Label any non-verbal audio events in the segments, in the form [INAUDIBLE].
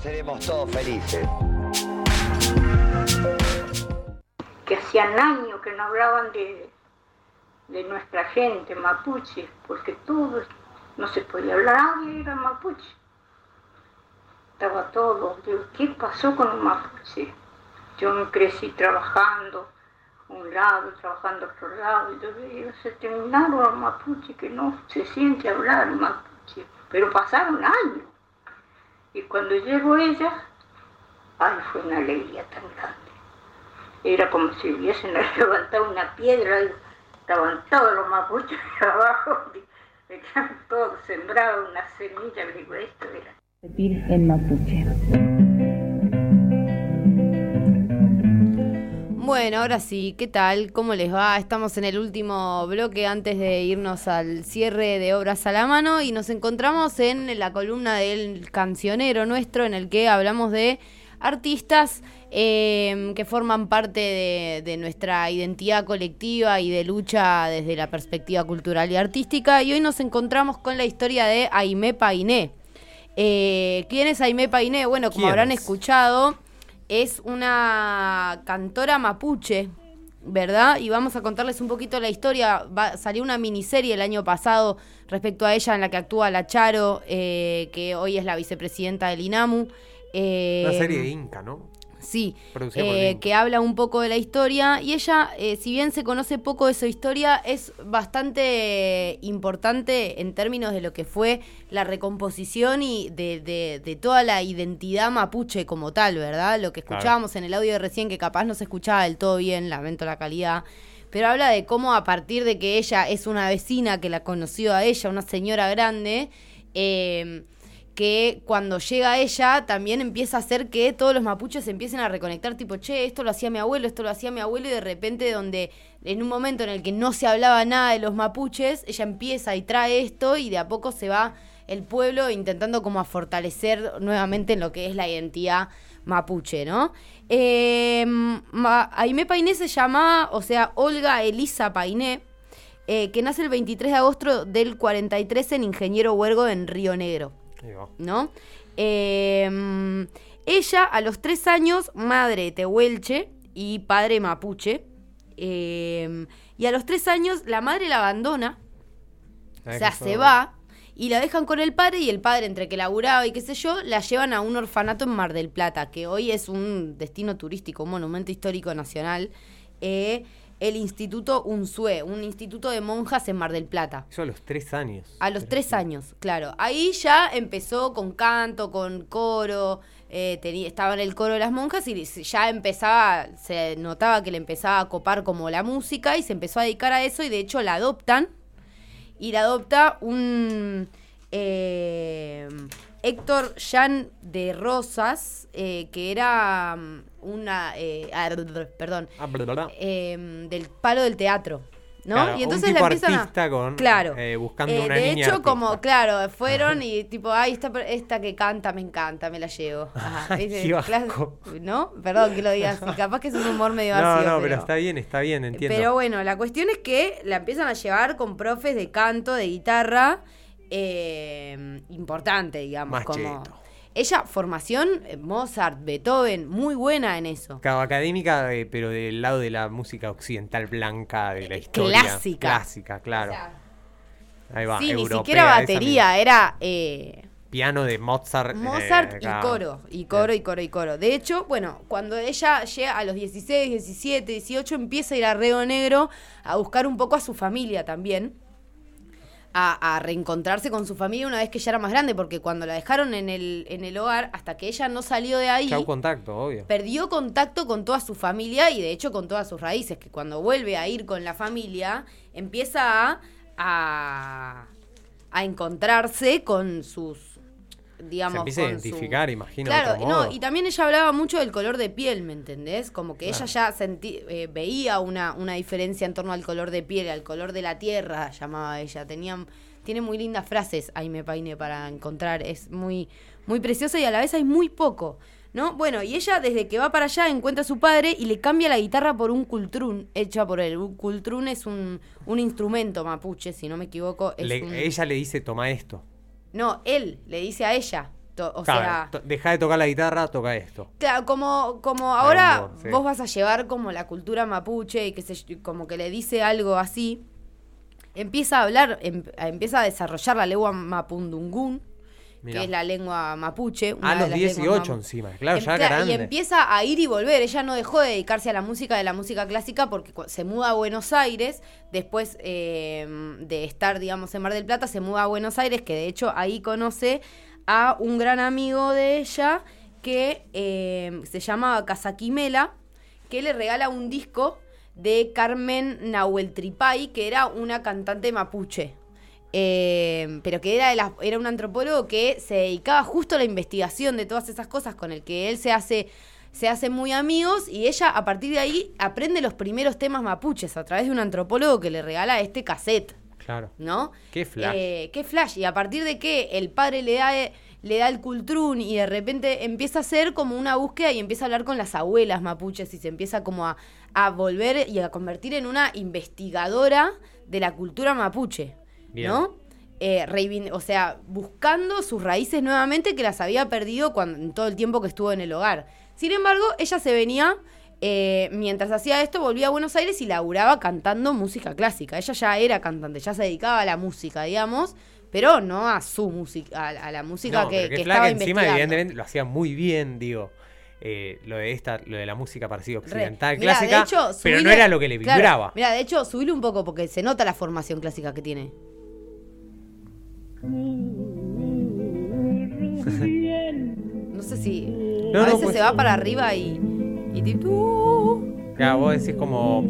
seremos todos felices. Que hacían años que no hablaban de, de nuestra gente mapuche, porque todos no se podía hablar, nadie era mapuche. Estaba todo, digo, ¿qué pasó con los mapuche? Yo me crecí trabajando un lado, trabajando otro lado, y yo se terminaron los mapuche que no se siente hablar mapuche, pero pasaron años. Y cuando llegó ella, ay, fue una alegría tan grande. Era como si hubiesen [LAUGHS] levantado una piedra y estaban todos los mapuches [LAUGHS] abajo, estaban todos sembrados, una semilla, digo, esto era. en mapuche. Bueno, ahora sí, ¿qué tal? ¿Cómo les va? Estamos en el último bloque antes de irnos al cierre de Obras a la Mano y nos encontramos en la columna del cancionero nuestro en el que hablamos de artistas eh, que forman parte de, de, nuestra identidad colectiva y de lucha desde la perspectiva cultural y artística. Y hoy nos encontramos con la historia de Aimé Painé. Eh, ¿Quién es Aimé Painé? Bueno, como habrán es? escuchado, es una cantora mapuche, ¿verdad? Y vamos a contarles un poquito la historia. Va, salió una miniserie el año pasado respecto a ella en la que actúa La Charo, eh, que hoy es la vicepresidenta del INAMU. Eh, una serie de Inca, ¿no? Sí, eh, que habla un poco de la historia y ella, eh, si bien se conoce poco de su historia, es bastante importante en términos de lo que fue la recomposición y de, de, de toda la identidad mapuche como tal, ¿verdad? Lo que escuchábamos claro. en el audio de recién, que capaz no se escuchaba del todo bien, lamento la calidad, pero habla de cómo a partir de que ella es una vecina que la conoció a ella, una señora grande, eh, que cuando llega ella también empieza a hacer que todos los mapuches empiecen a reconectar, tipo, che, esto lo hacía mi abuelo, esto lo hacía mi abuelo, y de repente donde en un momento en el que no se hablaba nada de los mapuches, ella empieza y trae esto y de a poco se va el pueblo intentando como a fortalecer nuevamente en lo que es la identidad mapuche, ¿no? Eh, Aimé Painé se llama, o sea, Olga Elisa Painé, eh, que nace el 23 de agosto del 43 en Ingeniero Huergo en Río Negro. ¿No? Eh, ella, a los tres años, madre tehuelche y padre mapuche. Eh, y a los tres años, la madre la abandona. O sea, se va. Y la dejan con el padre y el padre, entre que laburaba y qué sé yo, la llevan a un orfanato en Mar del Plata, que hoy es un destino turístico, un monumento histórico nacional. Eh, el Instituto UNSUE, un instituto de monjas en Mar del Plata. Eso a los tres años. A los tres años, claro. Ahí ya empezó con canto, con coro, eh, tenía, estaba en el coro de las monjas y ya empezaba, se notaba que le empezaba a copar como la música y se empezó a dedicar a eso y de hecho la adoptan. Y la adopta un... Eh, Héctor Jan de Rosas, eh, que era una, eh, perdón, ah, eh, del palo del teatro. ¿no? Claro, y entonces un tipo la empiezan artista a. con, claro. eh, buscando Eh, una de niña hecho, artista. como, claro, fueron y tipo, ay, esta, esta que canta me encanta, me la llevo. Ajá, [LAUGHS] qué asco. ¿No? Perdón que lo digas. [LAUGHS] Capaz que es un humor medio No, ácido. no, pero está bien, está bien, entiendo. Pero bueno, la cuestión es que la empiezan a llevar con profes de canto, de guitarra, eh, importante, digamos. Más como cheto. Ella, formación, eh, Mozart, Beethoven, muy buena en eso. Claro, académica, eh, pero del lado de la música occidental blanca de la historia. clásica. Clásica, claro. O sea, Ahí va, sí, ni siquiera batería, era eh. Piano de Mozart. eh, Mozart y coro, y coro, y coro, y coro. De hecho, bueno, cuando ella llega a los 16, 17, 18, empieza a ir a Río Negro a buscar un poco a su familia también. A, a reencontrarse con su familia una vez que ella era más grande, porque cuando la dejaron en el, en el hogar, hasta que ella no salió de ahí, Chau contacto, obvio. perdió contacto con toda su familia y de hecho con todas sus raíces, que cuando vuelve a ir con la familia, empieza a, a, a encontrarse con sus, digamos, Se empieza a su- identificar, imagino, Claro, otro no, y también ella hablaba mucho del color de piel, ¿me entendés? Como que Claro. ella ya sentí, eh, veía una, una diferencia en torno al color de piel, al color de la tierra, llamaba ella. Tenía, tiene muy lindas frases, Aime Paine, para encontrar. Es muy, muy preciosa y a la vez hay muy poco. ¿No? Bueno, y ella desde que va para allá encuentra a su padre y le cambia la guitarra por un cultrún hecha por él. Un cultrún es un, un instrumento mapuche, si no me equivoco. es Le- un- Ella le dice, toma esto. No, él le dice a ella. O Claro, sea, deja de tocar la guitarra, toca esto. Claro, como, como ahora sí. vos vas a llevar como la cultura mapuche y que se, como que le dice algo así, empieza a hablar, em- empieza a desarrollar la lengua mapundungún, Mirá. que es la lengua mapuche. una A los las lenguas 18 mapu- encima, claro, Em- ya grande. Y empieza a ir y volver. Ella no dejó de dedicarse a la música de la música clásica porque se muda a Buenos Aires. Después eh, de estar, digamos, en Mar del Plata, se muda a Buenos Aires, que de hecho ahí conoce a un gran amigo de ella que eh, se llama Casaquimela, que le regala un disco de Carmen Nahueltripay, que era una cantante mapuche. Eh, pero que era, de las- era un antropólogo que se dedicaba justo a la investigación de todas esas cosas con el que él se hace, se hace muy amigos y ella a partir de ahí aprende los primeros temas mapuches a través de un antropólogo que le regala este cassette. Claro. ¿no? Qué flash. Eh, qué flash. Y a partir de que el padre le da, le da el cultrún y de repente empieza a hacer como una búsqueda y empieza a hablar con las abuelas mapuches y se empieza como a, a volver y a convertir en una investigadora de la cultura mapuche, Bien. ¿no? Eh, o sea, buscando sus raíces nuevamente que las había perdido cuando, en todo el tiempo que estuvo en el hogar. Sin embargo, ella se venía, eh, mientras hacía esto, volvía a Buenos Aires y laburaba cantando música clásica. Ella ya era cantante, ya se dedicaba a la música, digamos, pero no a su música, a, a la música No, que, que que estaba Flaca encima, investigando. evidentemente, lo hacía muy bien, digo. eh, lo de esta, lo de la música parecida Re. occidental, Mirá, clásica, pero no era lo que le claro, vibraba. Mira, de hecho, subile un poco porque se nota la formación clásica que tiene. No sé si. No, a no, veces pues- se va para arriba y. y tipo. Claro, vos decís como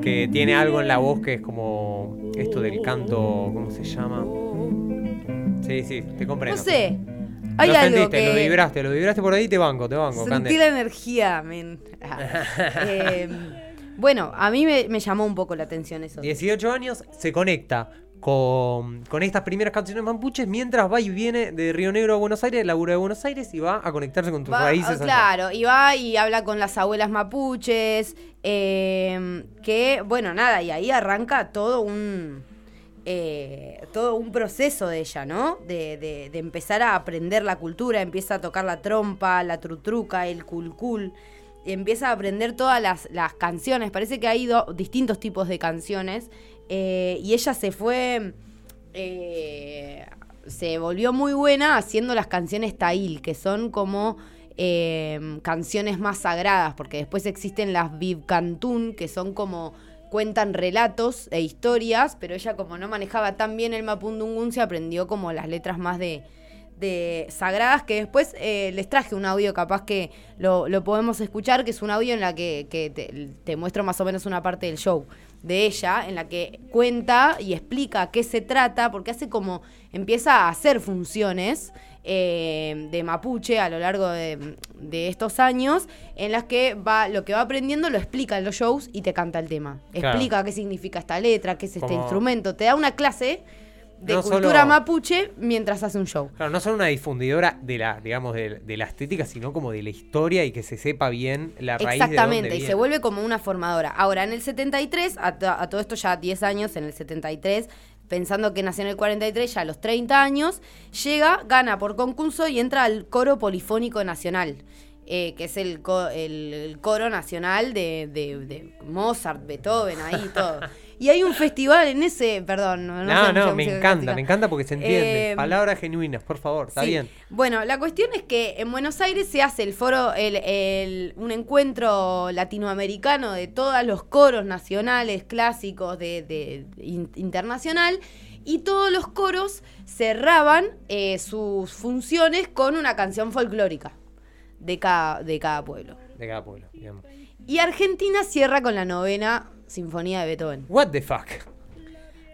que tiene algo en la voz que es como esto del canto, ¿cómo se llama? Sí, sí, te comprendo. No sé. Hay lo algo sentiste, que. lo vibraste, lo vibraste por ahí, te banco, te banco, Sentí la energía, men. Ah. [LAUGHS] Eh, bueno, a mí me, me llamó un poco la atención eso. 18 años, se conecta con, con estas primeras canciones mapuches mientras va y viene de Río Negro a Buenos Aires, labura de Buenos Aires y va a conectarse con tus Va- raíces. ah, allá. claro, y va y habla con las abuelas mapuches, eh, que, bueno, nada, y ahí arranca todo un, eh, todo un proceso de ella, ¿no? De, de- de empezar a aprender la cultura, empieza a tocar la trompa, la trutruca, el culcul, y empieza a aprender todas las, las canciones, parece que hay distintos tipos de canciones, eh, y ella se fue... eh, se volvió muy buena haciendo las canciones Tail, que son como eh, canciones más sagradas, porque después existen las Vivcantún, que son como cuentan relatos e historias, pero ella como no manejaba tan bien el mapundungun, se aprendió como las letras más de, sagradas, que después eh, les traje un audio capaz que lo, podemos escuchar, que es un audio en la que, te muestro más o menos una parte del show de ella, en la que cuenta y explica qué se trata, porque hace como empieza a hacer funciones eh, de mapuche a lo largo de, de estos años, en las que va lo que va aprendiendo lo explica en los shows y te canta el tema. Claro. Explica qué significa esta letra, qué es este Como- instrumento, te da una clase de No cultura solo- mapuche mientras hace un show. Claro, no solo una difundidora de la, digamos, de, de la estética, sino como de la historia y que se sepa bien la raíz de dónde Exactamente, y viene. se vuelve como una formadora. Ahora, en el 73, a, to- a todo esto ya 10 años, en el 73, pensando que nació en el 43, ya a los 30 años, llega, gana por concurso y entra al Coro Polifónico Nacional. eh, que es el, co- el- el coro nacional de, de- de Mozart, Beethoven, ahí todo. [LAUGHS] Y hay un festival en ese, perdón, no, No, sé no, me encanta, clásica. me encanta porque se entiende. Eh, Palabras genuinas, por favor, está Sí. bien. Bueno, la cuestión es que en Buenos Aires se hace el foro, el, el- un encuentro latinoamericano de todos los coros nacionales, clásicos, de, de- in- internacional, y todos los coros cerraban eh, sus funciones con una canción folclórica de cada, de cada pueblo. De cada pueblo, digamos. Y Argentina cierra con la novena Sinfonía de Beethoven. What the fuck.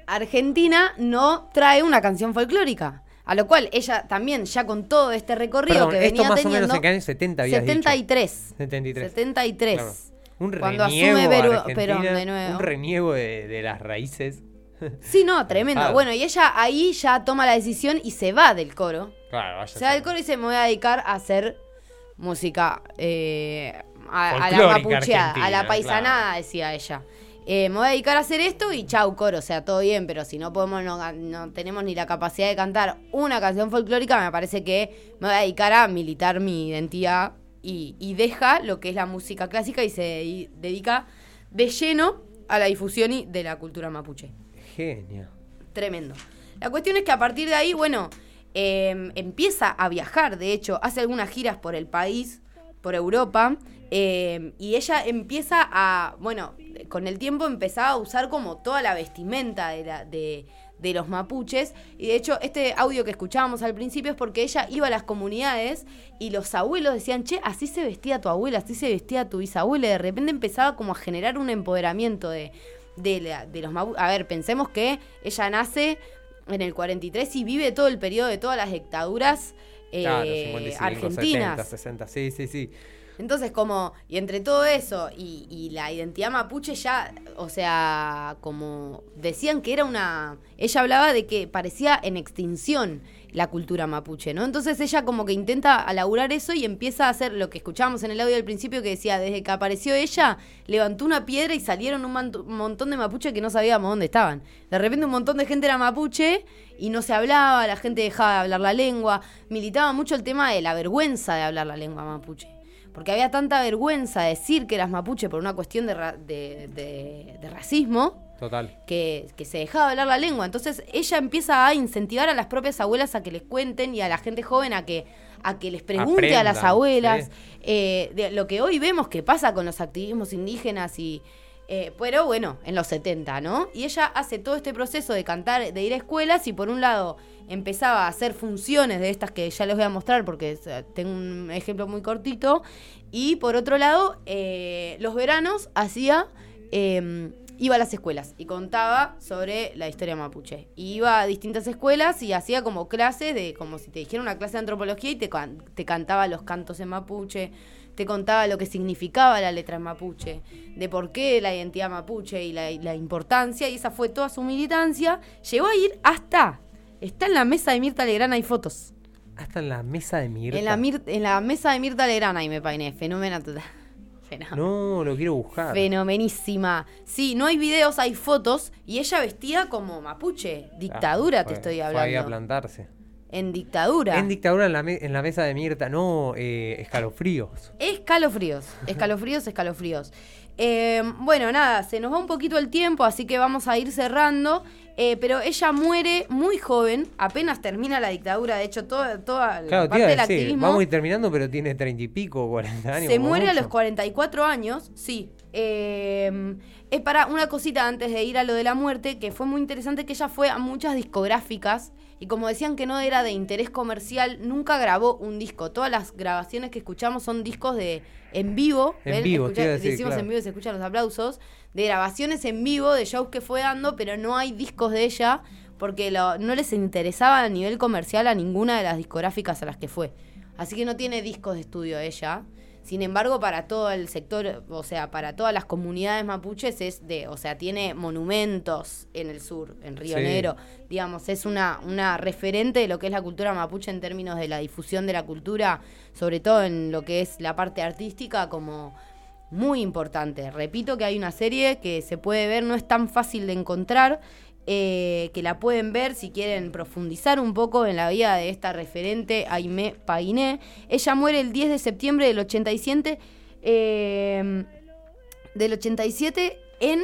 Argentina no trae una canción folclórica. A lo cual ella también, ya con todo este recorrido Perdón, que esto venía más o teniendo. menos en qué año 70 habías dicho. 73. 73. 73. Claro. Un Cuando reniego asume Perú- Perón de nuevo. Un reniego de, de las raíces. Sí, no, tremendo. Ah. Bueno, y ella ahí ya toma la decisión y se va del coro. Claro, vaya. Se va del coro y dice, me voy a dedicar a hacer música eh, a, a la mapucheada, a la paisanada, claro. decía ella. Eh, me voy a dedicar a hacer esto y chau, coro, o sea, todo bien, pero si no podemos, no, no, tenemos ni la capacidad de cantar una canción folclórica, me parece que me voy a dedicar a militar mi identidad y, y deja lo que es la música clásica y se dedica de lleno a la difusión de la cultura mapuche. Genial. Tremendo. La cuestión es que a partir de ahí, bueno, em, empieza a viajar, de hecho, hace algunas giras por el país, por Europa, em, y ella empieza a, bueno, con el tiempo empezaba a usar como toda la vestimenta de, la, de, de los mapuches. Y de hecho, este audio que escuchábamos al principio es porque ella iba a las comunidades y los abuelos decían, che, así se vestía tu abuela, así se vestía tu bisabuela. De repente empezaba como a generar un empoderamiento de, de, los mapuches. A ver, pensemos que ella nace en el 43 y vive todo el periodo de todas las dictaduras eh, argentinas. 60, sí, sí, sí. Entonces, como, y entre todo eso y, y, la identidad mapuche ya, o sea, como decían que era una, ella hablaba de que parecía en extinción la cultura mapuche, ¿no? Entonces ella como que intenta alaburar eso y empieza a hacer lo que escuchábamos en el audio del principio que decía, desde que apareció ella, levantó una piedra y salieron un, montón de mapuche que no sabíamos dónde estaban. De repente un montón de gente era mapuche y no se hablaba, la gente dejaba de hablar la lengua, militaba mucho el tema de la vergüenza de hablar la lengua mapuche. Porque había tanta vergüenza de decir que eras mapuche por una cuestión de, de racismo, Total. Que, se dejaba hablar la lengua. Entonces ella empieza a incentivar a las propias abuelas a que les cuenten y a la gente joven a que, a que les pregunte a las abuelas eh, de lo que hoy vemos que pasa con los activismos indígenas y... Eh, pero bueno, en los 70, ¿no? Y ella hace todo este proceso de cantar, de ir a escuelas y por un lado empezaba a hacer funciones de estas que ya les voy a mostrar porque tengo un ejemplo muy cortito. Y por otro lado, eh, los veranos hacía em, iba a las escuelas y contaba sobre la historia mapuche. iba a distintas escuelas y hacía como clases de, como si te dijera una clase de antropología y te, te cantaba los cantos en mapuche, te contaba lo que significaba la letra en mapuche, de por qué la identidad mapuche y la, importancia, y esa fue toda su militancia. Llegó a ir hasta, está en la mesa de Mirta Legrana, hay fotos. Hasta en la mesa de Mirta. En la, en la mesa de Mirta Legrana, y me painé, fenómeno total. [LAUGHS] No, lo quiero buscar. Fenomenísima. Sí, no hay videos, hay fotos. Y ella vestía como mapuche. Dictadura, te estoy hablando. Fue a plantarse. En dictadura. En dictadura en la, en la mesa de Mirta. No, eh, escalofríos. Escalofríos. Escalofríos, escalofríos. Eh, bueno, nada, se nos va un poquito el tiempo, así que vamos a ir cerrando. Eh, pero ella muere muy joven, apenas termina la dictadura, de hecho, toda, toda la parte del activismo. Vamos a ir terminando, pero tiene treinta y pico, cuarenta años. Se muere a los 44 años, sí. Eh, es para una cosita antes de ir a lo de la muerte, que fue muy interesante que ella fue a muchas discográficas y como decían que no era de interés comercial, nunca grabó un disco. Todas las grabaciones que escuchamos son discos de en vivo. En vivo, decimos en vivo y se escuchan los aplausos. De grabaciones en vivo, de shows que fue dando, pero no hay discos de ella porque no les interesaba a nivel comercial a ninguna de las discográficas a las que fue. Así que no tiene discos de estudio ella. Sin embargo, para todo el sector, o sea, para todas las comunidades mapuches es de, o sea, tiene monumentos en el sur, en Río Negro, digamos, es una, una referente de lo que es la cultura mapuche en términos de la difusión de la cultura, sobre todo en lo que es la parte artística, como muy importante. Repito que hay una serie que se puede ver, no es tan fácil de encontrar, eh, que la pueden ver si quieren profundizar un poco en la vida de esta referente, Aimé Painé. Ella muere el 10 de septiembre del 87, eh, del 87 en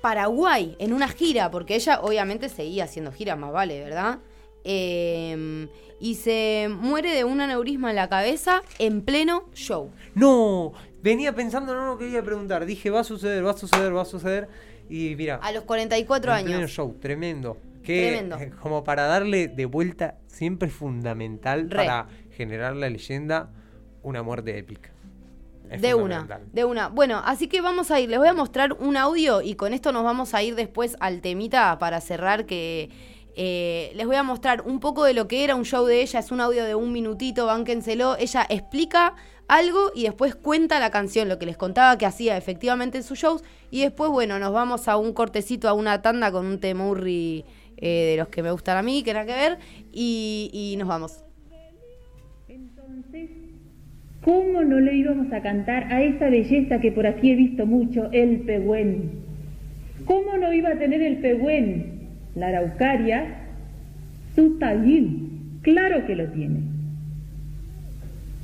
Paraguay, en una gira, porque ella obviamente seguía haciendo giras, más vale, ¿verdad? Eh, y se muere de un aneurisma en la cabeza en pleno show. No, venía pensando, no, no quería preguntar. Dije, va a suceder, va a suceder, va a suceder. Y mira. A los 44 años. show, tremendo. Que eh, como para darle de vuelta, siempre es fundamental para generar la leyenda una muerte épica. de una, de una. Bueno, así que vamos a ir, les voy a mostrar un audio y con esto nos vamos a ir después al temita para cerrar que eh, les voy a mostrar un poco de lo que era un show de ella, es un audio de un minutito, bánquenselo. Ella explica algo y después cuenta la canción, lo que les contaba que hacía efectivamente en sus shows. Y después, bueno, nos vamos a un cortecito, a una tanda con un temurri eh, de los que me gustan a mí, que nada que ver, y, nos vamos. Entonces, ¿cómo no le íbamos a cantar a esa belleza que por aquí he visto mucho, el pehuen? ¿Cómo no iba a tener el pehuen, la araucaria, su tayul? Claro que lo tiene.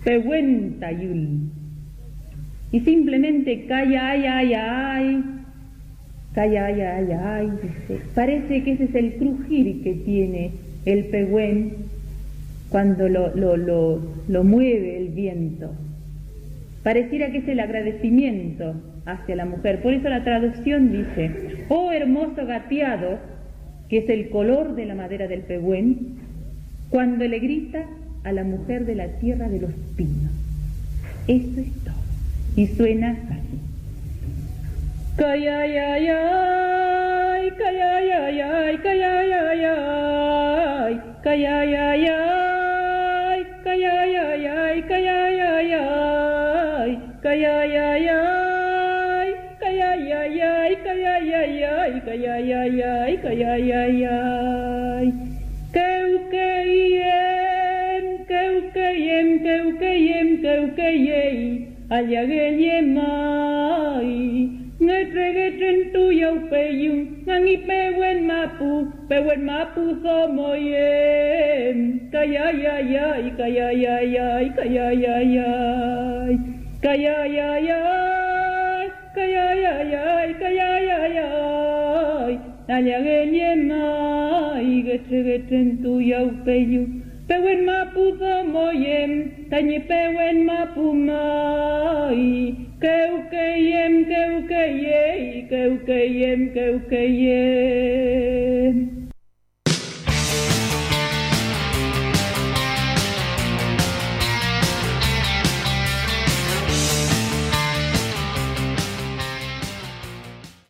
Pehuen tayul. Y simplemente calla, ay, ay, ay, calla, ay, ay, ay, dice. Parece que ese es el crujir que tiene el pehuen cuando lo, lo, lo, lo mueve el viento. Pareciera que es el agradecimiento hacia la mujer. Por eso la traducción dice, oh hermoso gateado, que es el color de la madera del pehuen, cuando le grita a la mujer de la tierra de los pinos. Eso es todo. Y suena así. Cayayayay, cayayayay, cayayayay, cayayayay, cayayayay, cayayayay, cayayayay, ay, ay, ay, ay, ay, ay, ay. Keu keiem, keu keiem, keu keiem, keu keiei, allageyem ai. Ngetregetren tu yau peyum, nangi pewen mapu, pewen mapu somoyem. Kayayayay, kayayayay, kayayayay, kayayayay, kayayayay, kayayayay. Alagenema, igetegeten tu yaupeyu, pewen mapu domoyem, peu pewen mapu mai, keukeyem, keukeye, keukeyem, keukeye.